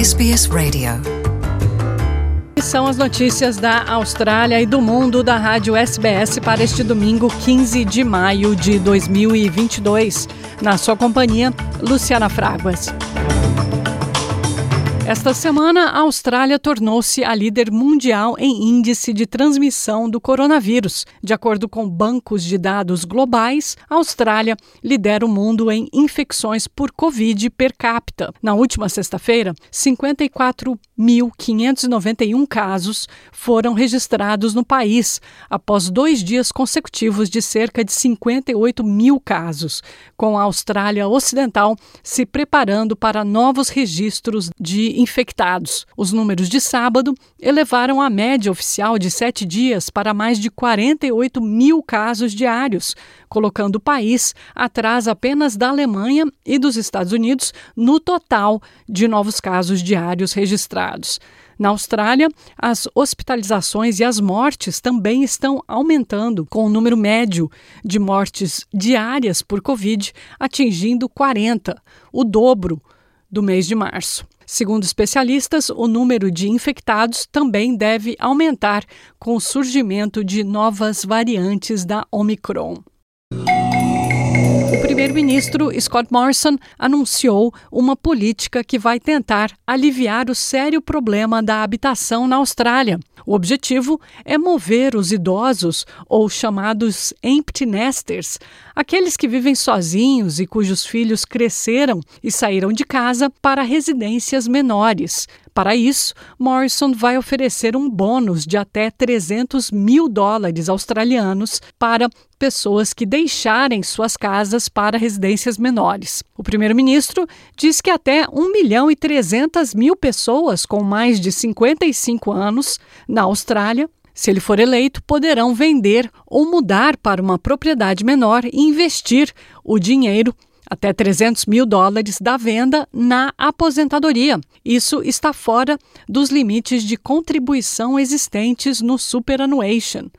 SBS Radio. São as notícias da Austrália e do mundo da Rádio SBS para este domingo, 15 de maio de 2022. Na sua companhia, Luciana Fraguas. Esta semana, a Austrália tornou-se a líder mundial em índice de transmissão do coronavírus. De acordo com bancos de dados globais, a Austrália lidera o mundo em infecções por Covid per capita. Na última sexta-feira, 54.591 casos foram registrados no país, após dois dias consecutivos de cerca de 58 mil casos, com a Austrália Ocidental se preparando para novos registros de infectados. Os números de sábado elevaram a média oficial de sete dias para mais de 48 mil casos diários, colocando o país atrás apenas da Alemanha e dos Estados Unidos no total de novos casos diários registrados. Na Austrália, as hospitalizações e as mortes também estão aumentando, com o número médio de mortes diárias por Covid atingindo 40, o dobro do mês de março. Segundo especialistas, o número de infectados também deve aumentar com o surgimento de novas variantes da Omicron. O primeiro-ministro Scott Morrison anunciou uma política que vai tentar aliviar o sério problema da habitação na Austrália. O objetivo é mover os idosos, ou chamados empty nesters, aqueles que vivem sozinhos e cujos filhos cresceram e saíram de casa para residências menores. Para isso, Morrison vai oferecer um bônus de até 300 mil dólares australianos para pessoas que deixarem suas casas para residências menores. O primeiro-ministro diz que até 1 milhão e 300 mil pessoas com mais de 55 anos na Austrália se ele for eleito, poderão vender ou mudar para uma propriedade menor e investir o dinheiro até 300 mil dólares da venda na aposentadoria. Isso está fora dos limites de contribuição existentes no Superannuation.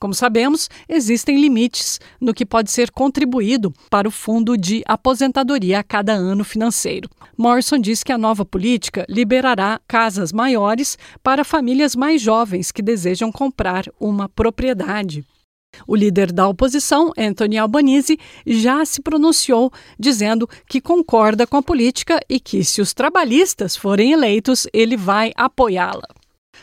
Como sabemos, existem limites no que pode ser contribuído para o fundo de aposentadoria a cada ano financeiro. Morrison diz que a nova política liberará casas maiores para famílias mais jovens que desejam comprar uma propriedade. O líder da oposição, Anthony Albanese, já se pronunciou dizendo que concorda com a política e que, se os trabalhistas forem eleitos, ele vai apoiá-la.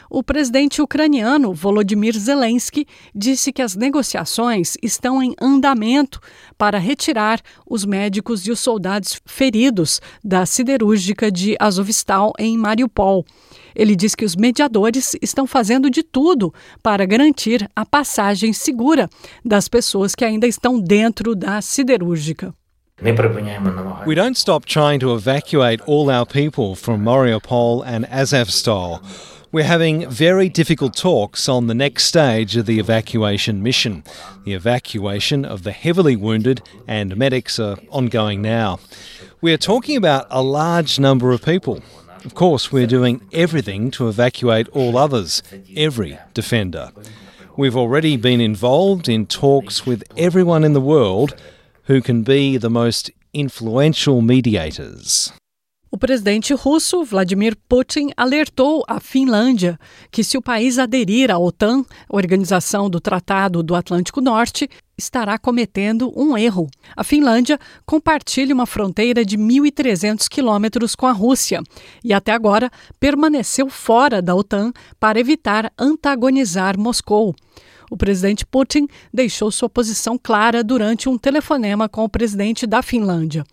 O presidente ucraniano Volodymyr Zelensky disse que as negociações estão em andamento para retirar os médicos e os soldados feridos da siderúrgica de Azovstal em Mariupol. Ele diz que os mediadores estão fazendo de tudo para garantir a passagem segura das pessoas que ainda estão dentro da siderúrgica. We don't stop trying to evacuate all our people from Mariupol and Azovstal. We're having very difficult talks on the next stage of the evacuation mission. The evacuation of the heavily wounded and medics are ongoing now. We are talking about a large number of people. Of course, we're doing everything to evacuate all others, every defender. We've already been involved in talks with everyone in the world who can be the most influential mediators. O presidente russo Vladimir Putin alertou a Finlândia que, se o país aderir à OTAN, Organização do Tratado do Atlântico Norte, estará cometendo um erro. A Finlândia compartilha uma fronteira de 1.300 quilômetros com a Rússia e, até agora, permaneceu fora da OTAN para evitar antagonizar Moscou. O presidente Putin deixou sua posição clara durante um telefonema com o presidente da Finlândia.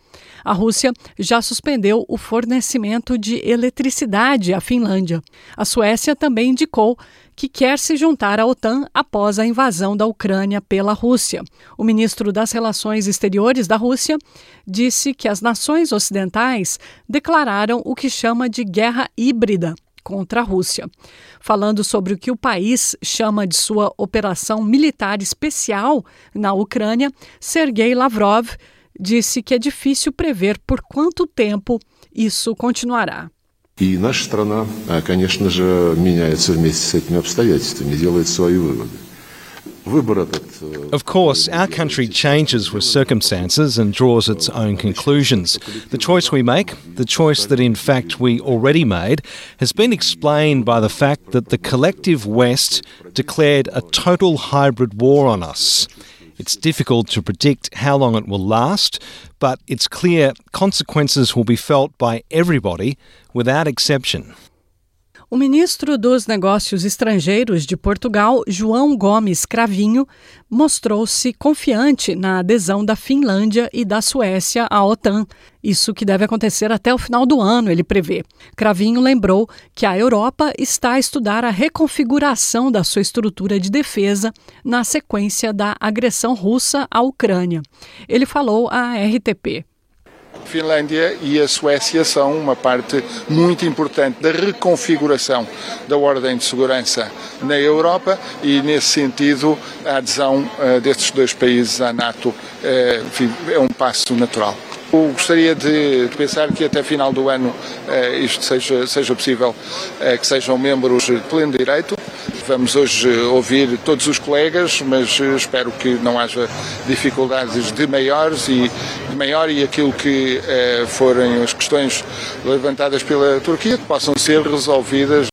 A Rússia já suspendeu o fornecimento de eletricidade à Finlândia. A Suécia também indicou que quer se juntar à OTAN após a invasão da Ucrânia pela Rússia. O ministro das Relações Exteriores da Rússia disse que as nações ocidentais declararam o que chama de guerra híbrida contra a Rússia. Falando sobre o que o país chama de sua operação militar especial na Ucrânia, Sergei Lavrov disse que é difícil prever por quanto tempo isso continuará. И наша страна, конечно же, меняется вместе с этими обстоятельствами, делает свои выводы. Of course, our country changes with circumstances and draws its own conclusions. The choice we make, the choice that in fact we already made, has been explained by the fact that the collective West declared a total hybrid war on us. It's difficult to predict how long it will last, but it's clear consequences will be felt by everybody without exception. O ministro dos Negócios Estrangeiros de Portugal, João Gomes Cravinho, mostrou-se confiante na adesão da Finlândia e da Suécia à OTAN. Isso que deve acontecer até o final do ano, ele prevê. Cravinho lembrou que a Europa está a estudar a reconfiguração da sua estrutura de defesa na sequência da agressão russa à Ucrânia. Ele falou à RTP. Finlândia e a Suécia são uma parte muito importante da reconfiguração da ordem de segurança na Europa e, nesse sentido, a adesão uh, destes dois países à NATO enfim, é um passo natural. Eu gostaria de pensar que até final do ano uh, isto seja, seja possível, que sejam membros de pleno direito. Vamos hoje ouvir todos os colegas, mas espero que não haja dificuldades de maiores e de maior e aquilo que eh, forem as questões levantadas pela Turquia que possam ser resolvidas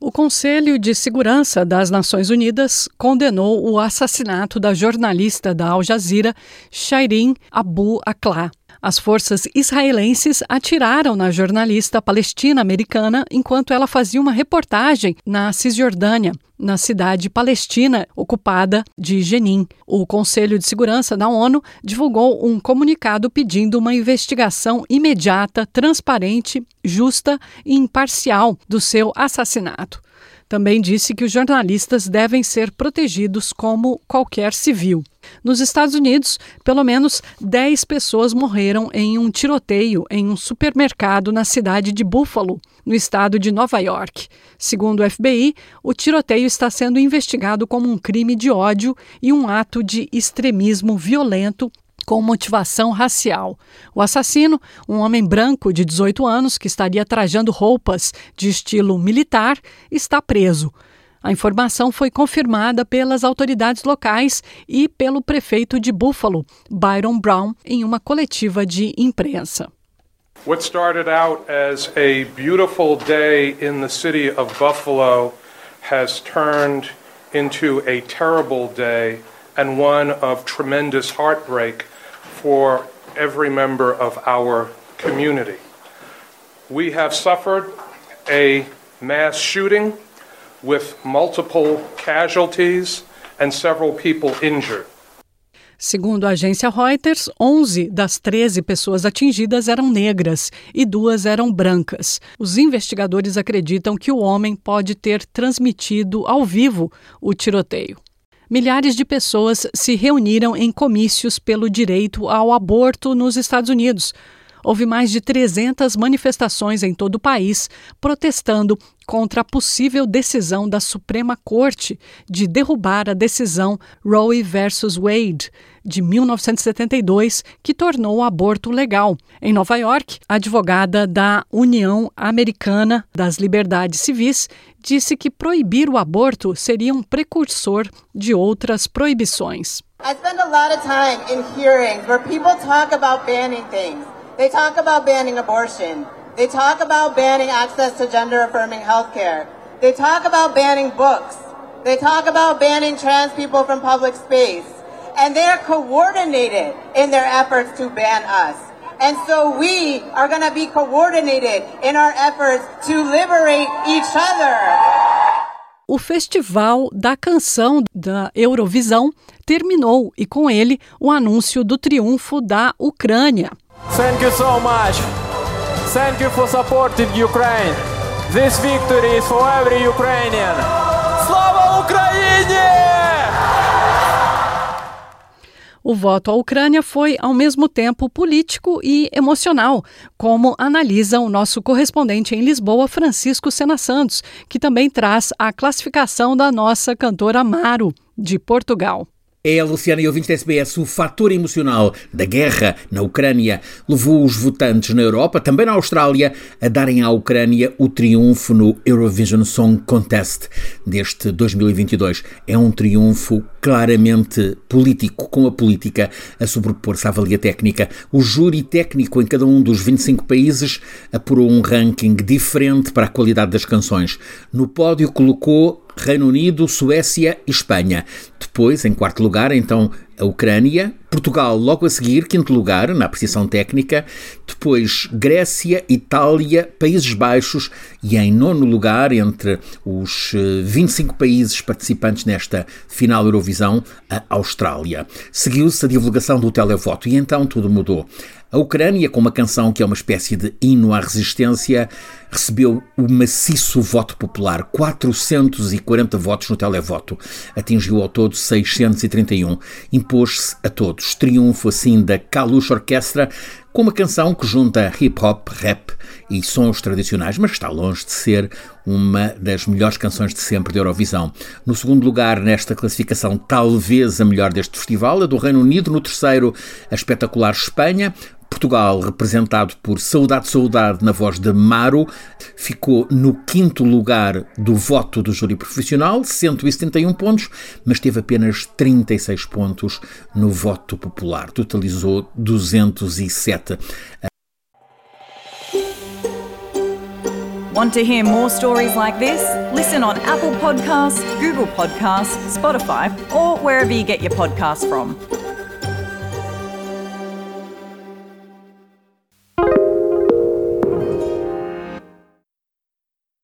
o Conselho de Segurança das Nações Unidas condenou o assassinato da jornalista da Al Jazeera, Shairin Abu Akleh. As forças israelenses atiraram na jornalista palestina-americana enquanto ela fazia uma reportagem na Cisjordânia, na cidade palestina ocupada de Jenin. O Conselho de Segurança da ONU divulgou um comunicado pedindo uma investigação imediata, transparente, justa e imparcial do seu assassinato. Também disse que os jornalistas devem ser protegidos como qualquer civil. Nos Estados Unidos, pelo menos 10 pessoas morreram em um tiroteio em um supermercado na cidade de Buffalo, no estado de Nova York. Segundo o FBI, o tiroteio está sendo investigado como um crime de ódio e um ato de extremismo violento com motivação racial. O assassino, um homem branco de 18 anos que estaria trajando roupas de estilo militar, está preso. A informação foi confirmada pelas autoridades locais e pelo prefeito de Buffalo, Byron Brown, em uma coletiva de imprensa. What started out as a beautiful day in the city of Buffalo has turned into a terrible day and one of tremendous heartbreak for every member of our community. We have suffered a mass shooting with multiple casualties and several people injured. Segundo a agência Reuters, 11 das 13 pessoas atingidas eram negras e duas eram brancas. Os investigadores acreditam que o homem pode ter transmitido ao vivo o tiroteio milhares de pessoas se reuniram em comícios pelo direito ao aborto nos Estados Unidos. Houve mais de 300 manifestações em todo o país protestando contra a possível decisão da Suprema Corte de derrubar a decisão Roe versus Wade de 1972, que tornou o aborto legal. Em Nova York, a advogada da União Americana das Liberdades Civis disse que proibir o aborto seria um precursor de outras proibições. I spend a lot of time in hearings where people talk about banning things. They talk about banning abortion. They talk about banning access to gender affirming health care. They talk about banning books. They talk about banning trans people from public space. And they are coordinated in their efforts to ban us. And so we are going to be coordinated in our efforts to liberate each other. O Festival da Canção da Eurovisão terminou e com ele o anúncio do triunfo da Ucrânia. Thank you so much. Thank you for supporting Ukraine. This victory is for every Ukrainian. Slava Ukraine! O voto à Ucrânia foi, ao mesmo tempo, político e emocional, como analisa o nosso correspondente em Lisboa, Francisco Sena Santos, que também traz a classificação da nossa cantora Amaro, de Portugal. É, Luciana e ouvintes da SBS, o fator emocional da guerra na Ucrânia levou os votantes na Europa, também na Austrália, a darem à Ucrânia o triunfo no Eurovision Song Contest deste 2022. É um triunfo claramente político, com a política a sobrepor-se à valia técnica. O júri técnico em cada um dos 25 países apurou um ranking diferente para a qualidade das canções. No pódio colocou Reino Unido, Suécia e Espanha. Depois, em quarto lugar, então a Ucrânia, Portugal logo a seguir, quinto lugar na apreciação técnica, depois Grécia, Itália, Países Baixos e em nono lugar, entre os 25 eh, países participantes nesta final Eurovisão, a Austrália. Seguiu-se a divulgação do televoto e então tudo mudou. A Ucrânia, com uma canção que é uma espécie de hino à resistência, recebeu o maciço voto popular, 440 votos no televoto. Atingiu ao todo 631. Impôs-se a todos. Triunfo assim da Kalush Orquestra, com uma canção que junta hip hop, rap e sons tradicionais, mas está longe de ser uma das melhores canções de sempre de Eurovisão. No segundo lugar, nesta classificação, talvez a melhor deste festival, a do Reino Unido. No terceiro, a espetacular Espanha. Portugal, representado por Saudade Saudade na voz de Maro, ficou no quinto lugar do voto do júri profissional, 171 pontos, mas teve apenas 36 pontos no voto popular, totalizou 207. Want to hear more stories like this? Listen on Apple Podcasts, Google Podcasts, Spotify, or wherever you get your podcasts from.